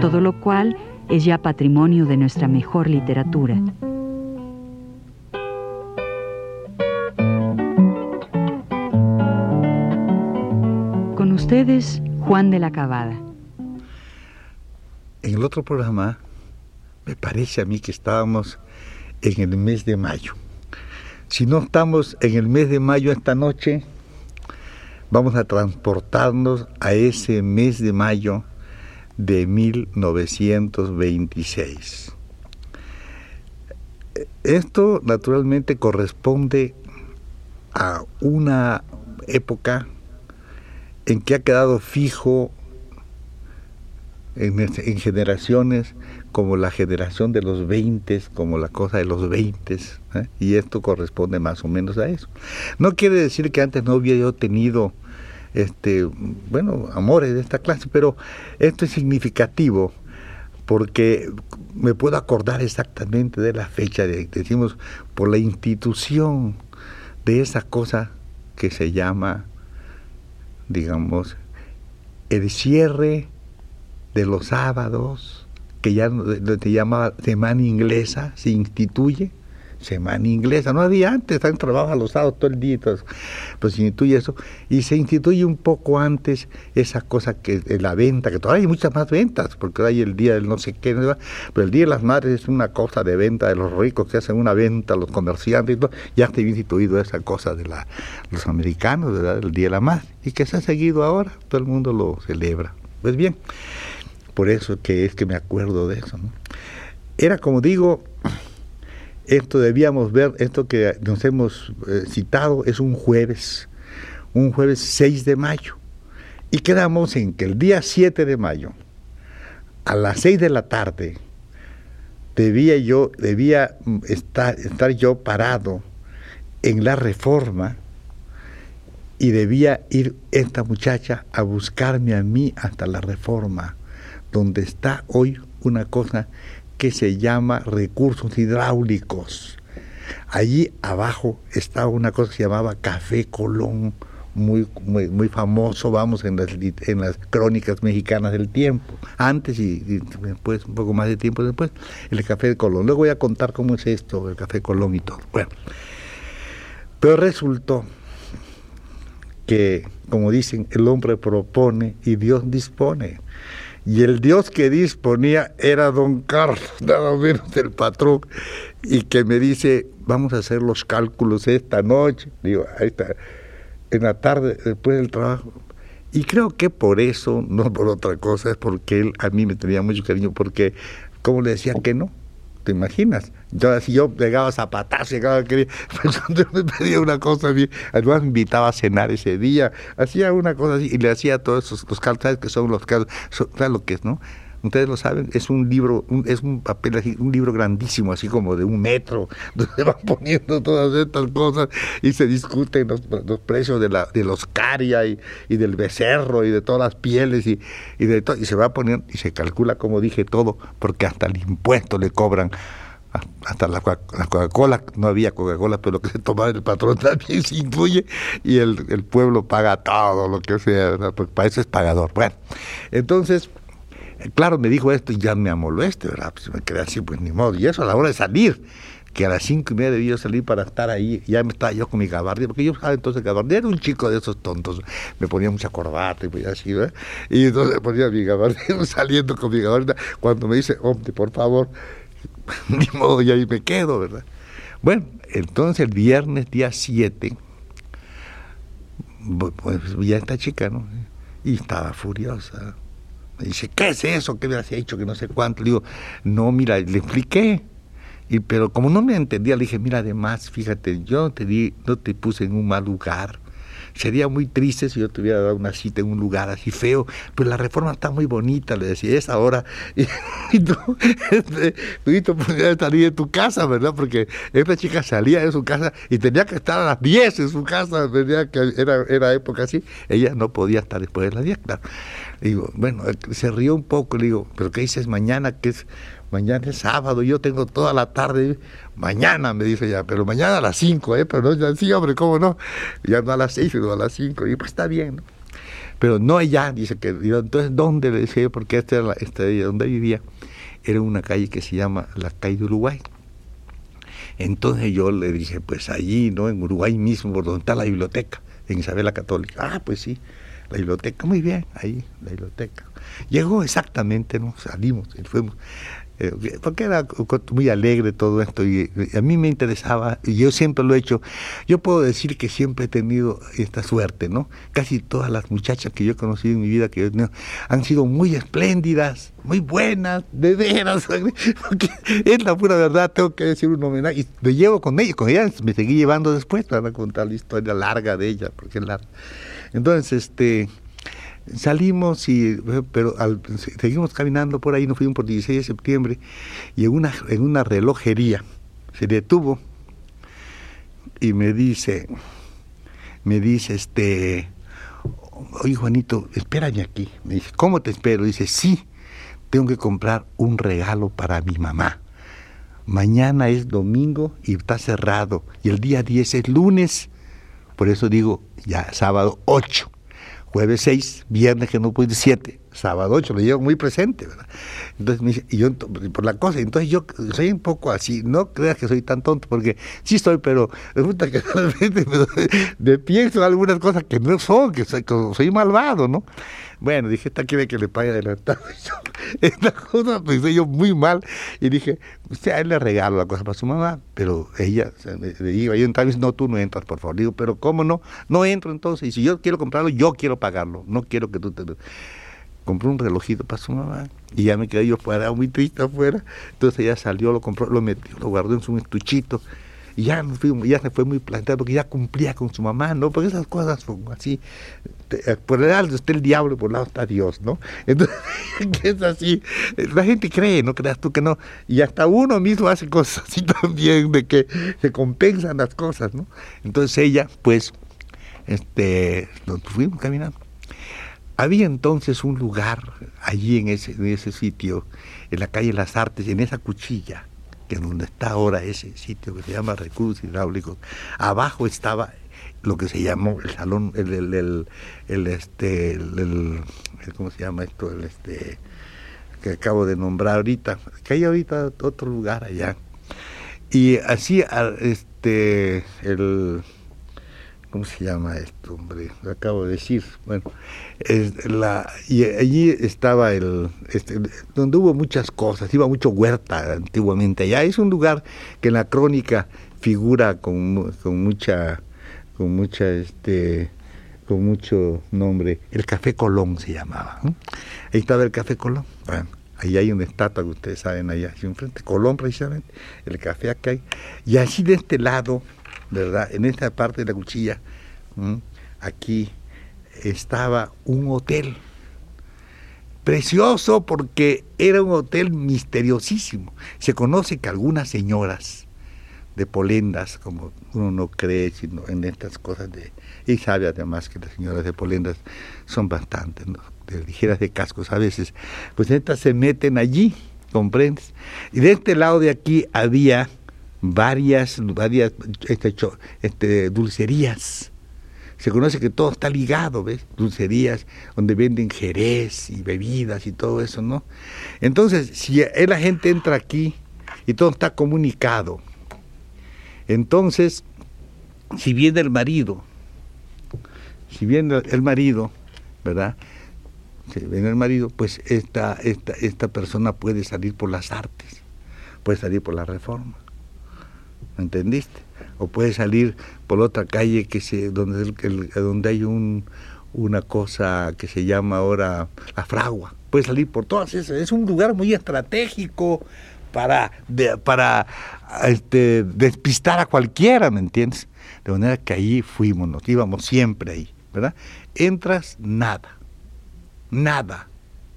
todo lo cual es ya patrimonio de nuestra mejor literatura. Con ustedes, Juan de la Cabada. En el otro programa, me parece a mí que estábamos en el mes de mayo. Si no estamos en el mes de mayo esta noche, vamos a transportarnos a ese mes de mayo de 1926. Esto naturalmente corresponde a una época en que ha quedado fijo en, generaciones como la generación de los 20, como la cosa de los 20, ¿eh? y esto corresponde más o menos a eso. No quiere decir que antes no hubiera tenido, este, bueno, amores de esta clase, pero esto es significativo porque me puedo acordar exactamente de la fecha, de, decimos, por la institución de esa cosa que se llama, digamos, el cierre de los sábados, que ya se llama Semana Inglesa, se instituye, Semana Inglesa, no había antes, están trabajando los sábados todo el día, pues se instituye eso, y se instituye un poco antes esa cosa que la venta, que todavía hay muchas más ventas, porque hay el día del no sé qué, pero el Día de las Madres es una cosa de venta de los ricos que hacen una venta, los comerciantes, y todo, ya está instituido esa cosa de la, los americanos, ¿verdad? el Día de la Madre, y que se ha seguido ahora, todo el mundo lo celebra. Pues bien, por eso que es que me acuerdo de eso. Era como digo, esto debíamos ver, esto que nos hemos eh, citado es un jueves, un jueves 6 de mayo. Y quedamos en que el día 7 de mayo, a las 6 de la tarde, debía yo, debía mm, estar, estar yo parado en la reforma y debía ir esta muchacha a buscarme a mí hasta la reforma donde está hoy una cosa que se llama recursos hidráulicos. Allí abajo está una cosa que se llamaba Café Colón, muy, muy, muy famoso, vamos, en las, en las crónicas mexicanas del tiempo, antes y, después, un poco más de tiempo después, el Café de Colón. Luego voy a contar cómo es esto, el Café Colón y todo. Bueno, pero resultó que, como dicen, el hombre propone y Dios dispone. Y el Dios que disponía era don Carlos, nada menos del patrón, y que me dice, vamos a hacer los cálculos esta noche. Digo, ahí está, en la tarde, después del trabajo. Y creo que por eso, no por otra cosa, es porque él a mí me tenía mucho cariño, porque, como le decía que no, ¿Te imaginas? Yo, si yo pegaba zapatazos, llegaba quería, pues, me pedía una cosa, además me invitaba a cenar ese día, hacía una cosa así y le hacía todos esos, los calzas que son los casos, ¿sabes lo que es, no? Ustedes lo saben, es un libro, es un papel así, un libro grandísimo, así como de un metro, donde se van poniendo todas estas cosas y se discuten los, precios de, la, de los caria y, del becerro y de todas las pieles y, y de todo, y se va poniendo, y se calcula, como dije, todo, porque hasta el impuesto le cobran hasta la, Coca-Cola, no había Coca-Cola, pero lo que se tomaba el patrón también se incluye y el, el pueblo paga todo lo que sea, porque para eso es pagador. Bueno, entonces Claro, me dijo esto y ya me amoló este, ¿verdad? Pues me quedé así, pues ni modo. Y eso a la hora de salir, que a las cinco y media debía salir para estar ahí, ya me estaba yo con mi gabardía, porque yo sabía entonces gabardía era un chico de esos tontos, me ponía mucha corbata y pues así, ¿verdad? Y entonces ponía mi gabardía saliendo con mi gabardía, cuando me dice, hombre, por favor, ni modo, y ahí me quedo, ¿verdad? Bueno, entonces el viernes día 7, pues ya esta chica, ¿no? Y estaba furiosa me dice, ¿qué es eso? ¿Qué me has hecho? Que no sé cuánto. Le digo, no, mira, le expliqué. Y, pero como no me entendía, le dije, mira, además, fíjate, yo no te, di, no te puse en un mal lugar. Sería muy triste si yo tuviera dado una cita en un lugar así feo, pero la reforma está muy bonita, le decía, es ahora, y, tú, este, tú podías salir de tu casa, ¿verdad? Porque esta chica salía de su casa y tenía que estar a las 10 en su casa, tenía que, era, era época así, ella no podía estar después de las 10, claro. Digo, bueno, se rió un poco, le digo, pero ¿qué dices mañana? que es? Mañana es sábado, yo tengo toda la tarde. Mañana, me dice ya, pero mañana a las 5, ¿eh? Pero no, ya, sí, hombre, ¿cómo no? Ya no a las 6, sino a las 5. Y pues está bien, ¿no? Pero no ella, dice que. Entonces, ¿dónde? Le decía porque esta era la, esta, donde vivía, era una calle que se llama la calle de Uruguay. Entonces yo le dije, pues allí, ¿no? En Uruguay mismo, por donde está la biblioteca, en Isabel la Católica. Ah, pues sí, la biblioteca, muy bien, ahí, la biblioteca. Llegó exactamente, ¿no? Salimos, fuimos. Eh, porque era muy alegre todo esto y, a mí me interesaba, y yo siempre lo he hecho, yo puedo decir que siempre he tenido esta suerte, ¿no? Casi todas las muchachas que yo he conocido en mi vida que han sido muy espléndidas, muy buenas, de veras, es la pura verdad, tengo que decir un homenaje, y me llevo con ellas, con ellas me seguí llevando después para contar la historia larga de ella, porque es larga. Entonces, este salimos y pero seguimos caminando por ahí nos fuimos por 16 de septiembre y en una en una relojería se detuvo y me dice me dice este oye Juanito espérame aquí me dice cómo te espero dice sí tengo que comprar un regalo para mi mamá. Mañana es domingo y está cerrado y el día 10 es lunes. Por eso digo ya sábado 8 jueves 6, viernes que no pude 7, sábado 8, lo llevo muy presente, ¿verdad? Entonces me dice, y yo por la cosa, entonces yo soy un poco así, no creas que soy tan tonto, porque sí estoy, pero resulta que realmente me, pienso algunas cosas que no son, soy, que soy malvado, ¿no? Bueno, dije, esta quiere que le pague adelantado. esta cosa pensé yo muy mal y dije, usted a él le regalo la cosa para su mamá, pero ella le digo, yo entonces no, tú no entras, por favor. Digo, pero ¿cómo no? No entro entonces. Y si yo quiero comprarlo, yo quiero pagarlo. No quiero que tú te... Compré un relojito para su mamá y ya me quedé yo fuera, muy triste afuera. Entonces ella salió, lo compró, lo metió, lo guardó en su estuchito y ya, ya se fue muy planteado porque ya cumplía con su mamá, ¿no? Porque esas cosas son así. Eh, por el lado está el diablo y por el lado está Dios, ¿no? Entonces, es así. La gente cree, no creas tú que no. Y hasta uno mismo hace cosas así también, de que se compensan las cosas, ¿no? Entonces ella, pues, este, nos fuimos caminando. Había entonces un lugar allí en ese, en ese sitio, en la calle Las Artes, en esa cuchilla, que donde está ahora ese sitio que se llama Recursos Hidráulicos, abajo estaba lo que se llamó el salón, el, el, el, este, el, ¿cómo se llama esto? El este que acabo de nombrar ahorita, que hay ahorita otro lugar allá. Y así, este, el, ¿cómo se llama esto, hombre? Lo acabo de decir. Bueno, la, y allí estaba el, este, donde hubo muchas cosas, iba mucho huerta antiguamente. Allá es un lugar que en la crónica figura con, con mucha, con mucha, este, con mucho nombre. El Café Colón se llamaba. Ahí estaba el Café Colón. Bueno, ahí hay una estatua que ustedes saben allá, enfrente, Colón precisamente, el café acá hay. Y así de este lado ¿verdad? En esta parte de la cuchilla, aquí estaba un hotel. Precioso porque era un hotel misteriosísimo. Se conoce que algunas señoras de Polendas, como uno no cree sino en estas cosas de... Y sabe además que las señoras de Polendas son bastante de ligeras de cascos a veces. Pues estas se meten allí, ¿comprendes? Y de este lado de aquí había varias, varias este, este, dulcerías. Se conoce que todo está ligado, ¿ves? Dulcerías donde venden jerez y bebidas y todo eso, ¿no? Entonces, si la gente entra aquí y todo está comunicado, entonces, si viene el marido, si viene el marido, ¿verdad? Si viene el marido, pues esta, esta, esta persona puede salir por las artes, puede salir por la reforma entendiste? O puede salir por otra calle que se, donde, donde hay un, una cosa que se llama ahora la fragua. Puede salir por todas esas. Es un lugar muy estratégico para, para este, despistar a cualquiera, ¿me entiendes? De manera que ahí fuimos, nos íbamos siempre ahí, ¿verdad? Entras, nada, nada.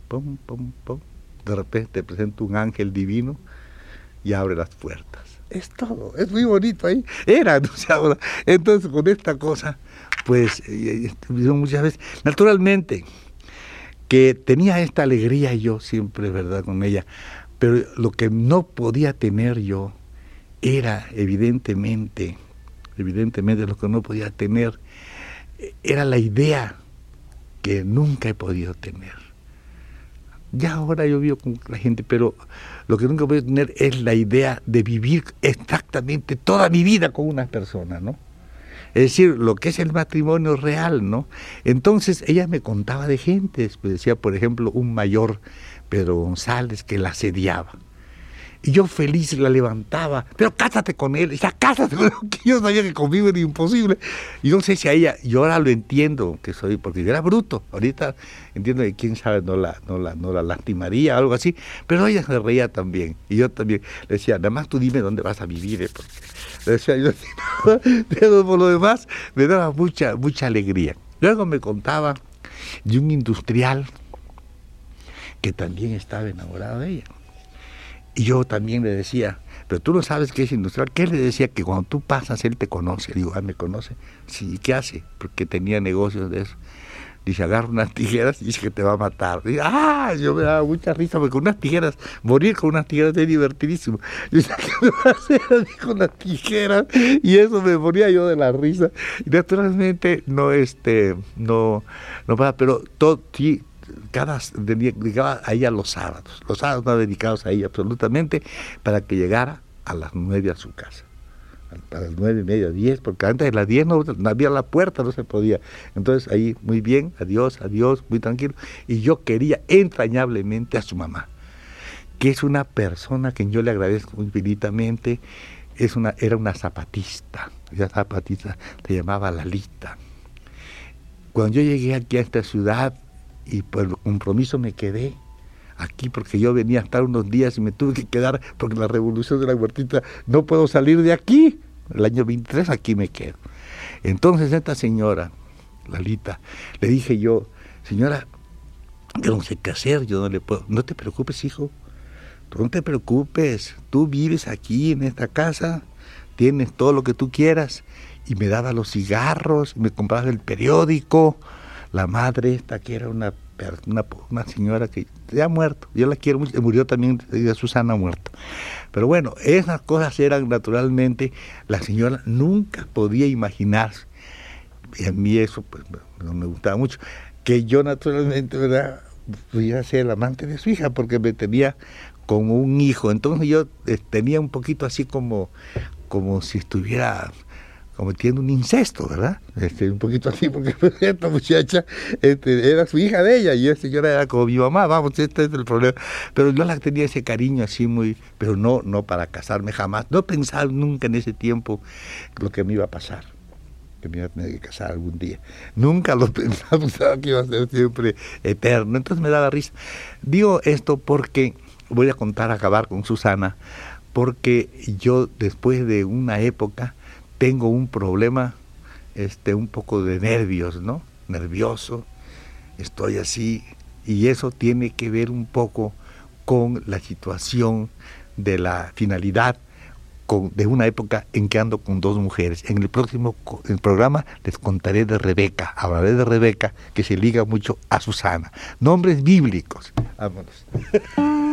Pum, pum, pum. De repente te presenta un ángel divino y abre las puertas. Es todo, es muy bonito ahí. Era, ¿no? entonces con esta cosa, pues, eh, eh, muchas veces, naturalmente, que tenía esta alegría yo siempre, ¿verdad? Con ella, pero lo que no podía tener yo era evidentemente, evidentemente lo que no podía tener, era la idea que nunca he podido tener. Ya ahora yo vivo con la gente, pero lo que nunca he podido tener es la idea de vivir exactamente toda mi vida con una persona, ¿no? Es decir, lo que es el matrimonio real, ¿no? Entonces ella me contaba de gente, me decía, por ejemplo, un mayor Pedro González que la asediaba. Y yo feliz la levantaba, pero cásate con él, ya cásate con él, que yo sabía que conmigo era imposible. Y no sé si a ella, yo ahora lo entiendo, que soy, porque yo era bruto, ahorita entiendo que quién sabe no la, no la, no la lastimaría, algo así, pero ella se reía también, y yo también le decía, nada más tú dime dónde vas a vivir, eh, porque le decía yo, pero por lo demás me daba mucha, mucha alegría. Luego me contaba de un industrial que también estaba enamorado de ella. Y yo también le decía, pero tú no sabes qué es industrial. ¿Qué le decía? Que cuando tú pasas, él te conoce. Digo, ah, me conoce. Sí, ¿qué hace? Porque tenía negocios de eso. Dice, agarra unas tijeras y dice que te va a matar. Dice, ah, yo me daba mucha risa porque con unas tijeras, morir con unas tijeras es divertidísimo. Dice, ¿qué me va a hacer? Dijo unas tijeras y eso me ponía yo de la risa. Y naturalmente no, este, no, no pasa, pero todo, sí, cada dedicaba a ella los sábados, los sábados no dedicados a ella absolutamente, para que llegara a las nueve a su casa. A las nueve y media, diez, porque antes de las diez no, había la puerta, no se podía. Entonces ahí, muy bien, adiós, adiós, muy tranquilo. Y yo quería entrañablemente a su mamá, que es una persona que yo le agradezco infinitamente, es una, era una zapatista, esa zapatista se llamaba Lalita. Cuando yo llegué aquí a esta ciudad, y por el compromiso me quedé aquí porque yo venía a estar unos días y me tuve que quedar porque la revolución de la huertita no puedo salir de aquí. El año 23 aquí me quedo. Entonces esta señora, Lalita, le dije yo, señora, yo no sé qué hacer, yo no le puedo, no te preocupes hijo, tú no te preocupes, tú vives aquí en esta casa, tienes todo lo que tú quieras, y me daba los cigarros, me compraba el periódico, la madre esta que era una, una, señora que ya ha muerto, yo la quiero mucho, murió también, Susana muerto. Pero bueno, esas cosas eran naturalmente, la señora nunca podía imaginar, y a mí eso pues no me gustaba mucho, que yo naturalmente, ¿verdad?, pudiera ser el amante de su hija, porque me tenía como un hijo. Entonces yo eh, tenía un poquito así como, como si estuviera cometiendo un incesto, ¿verdad? Este, un poquito así, porque esta muchacha este, era su hija de ella y esta señora era como mi mamá, vamos, este es el problema. Pero yo la tenía ese cariño así muy, pero no, no para casarme jamás. No pensaba nunca en ese tiempo lo que me iba a pasar, que me iba a tener que casar algún día. Nunca lo pensaba, pensaba que iba a ser siempre eterno. Entonces me daba risa. Digo esto porque voy a contar, acabar con Susana, porque yo después de una época, tengo un problema, este, un poco de nervios, ¿no? Nervioso, estoy así, y eso tiene que ver un poco con la situación de la finalidad de una época en que ando con dos mujeres. En el próximo programa les contaré de Rebeca, hablaré de Rebeca, que se liga mucho a Susana. Nombres bíblicos. Vámonos.